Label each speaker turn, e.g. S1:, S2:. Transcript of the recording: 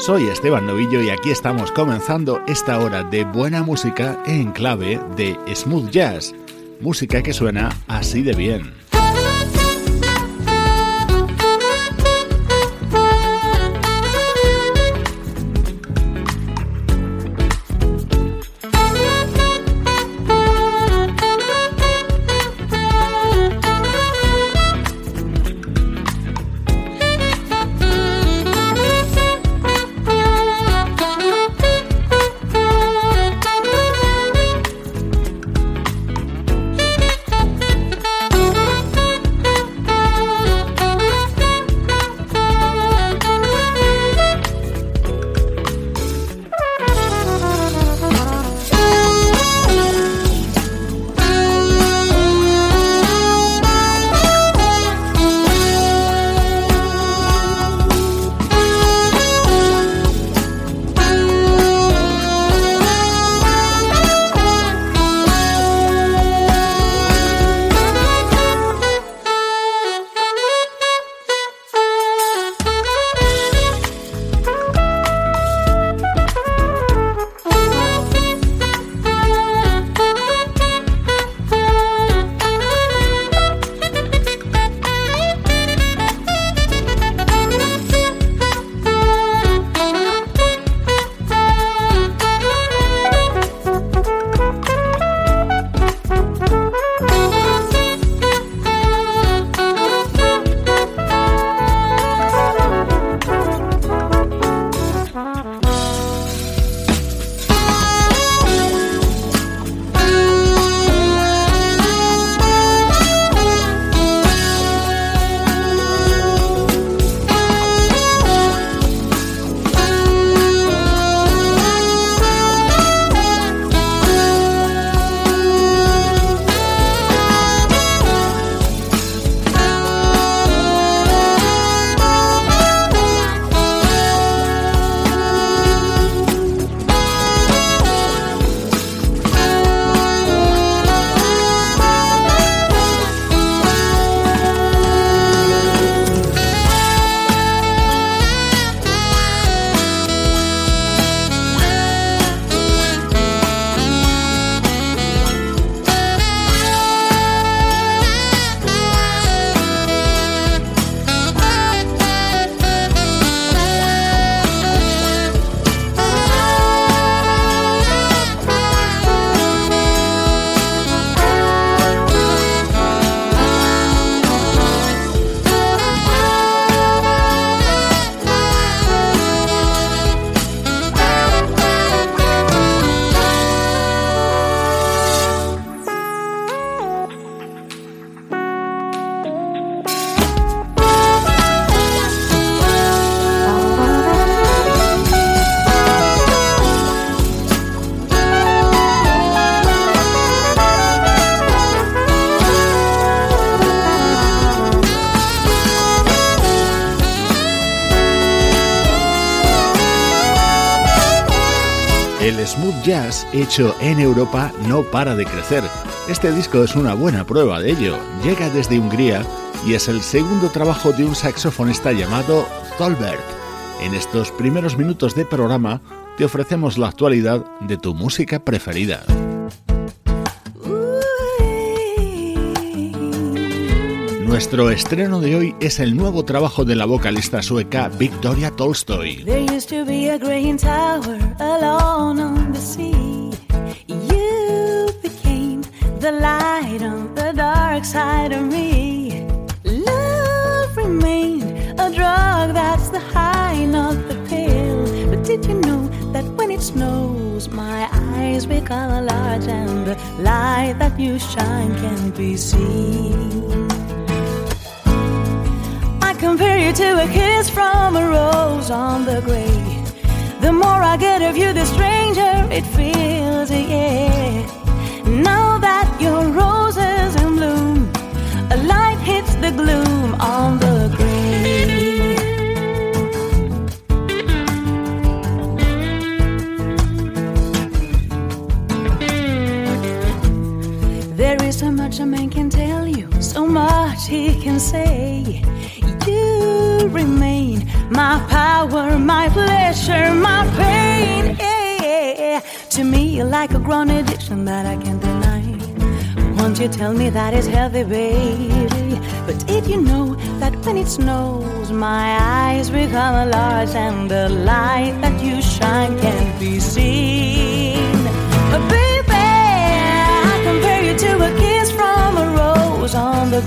S1: Soy Esteban Novillo y aquí estamos comenzando esta hora de buena música en clave de smooth jazz, música que suena así de bien. El smooth jazz hecho en Europa no para de crecer. Este disco es una buena prueba de ello. Llega desde Hungría y es el segundo trabajo de un saxofonista llamado Tolbert. En estos primeros minutos de programa te ofrecemos la actualidad de tu música preferida. Nuestro estreno de hoy es el nuevo trabajo de la vocalista sueca Victoria Tolstoy.
S2: There used to be a green tower alone on the sea. You became the light on the dark side of me. Love remained a drug that's the high, not the pill. But did you know that when it snows, my eyes become large and the light that you shine can be seen? Compare you to a kiss from a rose on the grave. The more I get of you, the stranger it feels, yeah. Now that your rose can tell you, so much he can say you remain my power, my pleasure, my pain. Yeah, to me, you're like a grown addiction that I can't deny. Won't you tell me that it's healthy, baby? But did you know that when it snows, my eyes become large and the light that you shine can't be seen?